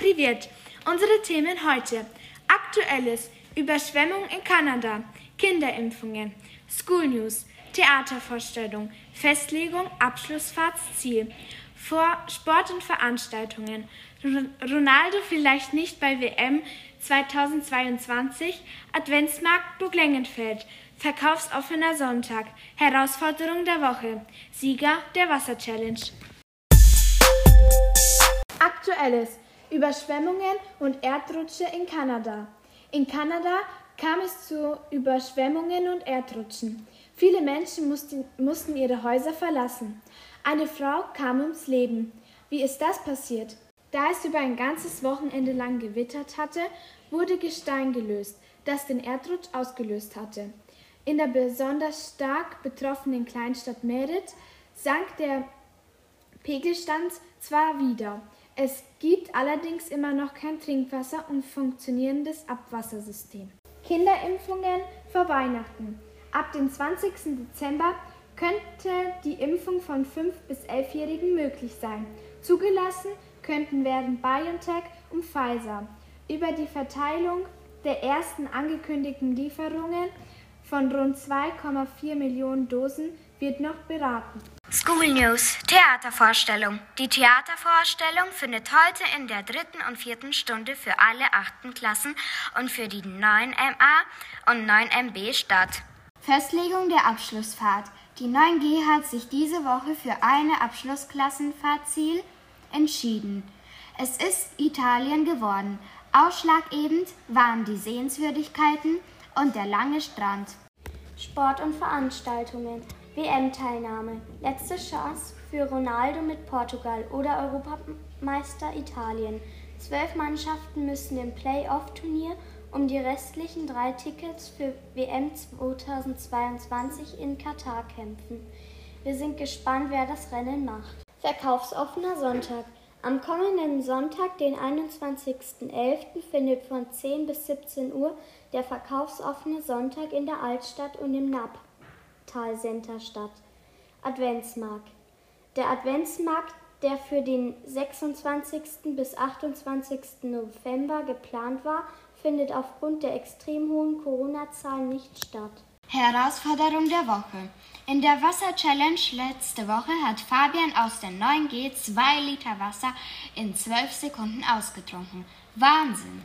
Privet. Unsere Themen heute. Aktuelles. Überschwemmung in Kanada. Kinderimpfungen. School News. Theatervorstellung. Festlegung. Abschlussfahrtsziel. Vor Sport und Veranstaltungen. Ronaldo vielleicht nicht bei WM 2022. Adventsmarkt Burglengenfeld. Verkaufsoffener Sonntag. Herausforderung der Woche. Sieger der Wasser-Challenge. Aktuelles. Überschwemmungen und Erdrutsche in Kanada. In Kanada kam es zu Überschwemmungen und Erdrutschen. Viele Menschen mussten, mussten ihre Häuser verlassen. Eine Frau kam ums Leben. Wie ist das passiert? Da es über ein ganzes Wochenende lang gewittert hatte, wurde Gestein gelöst, das den Erdrutsch ausgelöst hatte. In der besonders stark betroffenen Kleinstadt Merit sank der Pegelstand zwar wieder. Es gibt allerdings immer noch kein Trinkwasser und funktionierendes Abwassersystem. Kinderimpfungen vor Weihnachten. Ab dem 20. Dezember könnte die Impfung von 5- bis 11-Jährigen möglich sein. Zugelassen könnten werden BioNTech und Pfizer. Über die Verteilung der ersten angekündigten Lieferungen von rund 2,4 Millionen Dosen wird noch beraten. School News Theatervorstellung. Die Theatervorstellung findet heute in der dritten und vierten Stunde für alle achten Klassen und für die 9MA und 9MB statt. Festlegung der Abschlussfahrt. Die 9G hat sich diese Woche für eine Abschlussklassenfahrtziel entschieden. Es ist Italien geworden. Ausschlaggebend waren die Sehenswürdigkeiten und der lange Strand. Sport und Veranstaltungen. WM-Teilnahme. Letzte Chance für Ronaldo mit Portugal oder Europameister Italien. Zwölf Mannschaften müssen im Playoff-Turnier um die restlichen drei Tickets für WM 2022 in Katar kämpfen. Wir sind gespannt, wer das Rennen macht. Verkaufsoffener Sonntag. Am kommenden Sonntag, den 21.11., findet von 10 bis 17 Uhr der verkaufsoffene Sonntag in der Altstadt und im Nabtal-Center statt. Adventsmarkt. Der Adventsmarkt, der für den 26. bis 28. November geplant war, findet aufgrund der extrem hohen Corona-Zahlen nicht statt. Herausforderung der Woche. In der Wasser-Challenge letzte Woche hat Fabian aus der 9G 2 Liter Wasser in 12 Sekunden ausgetrunken. Wahnsinn!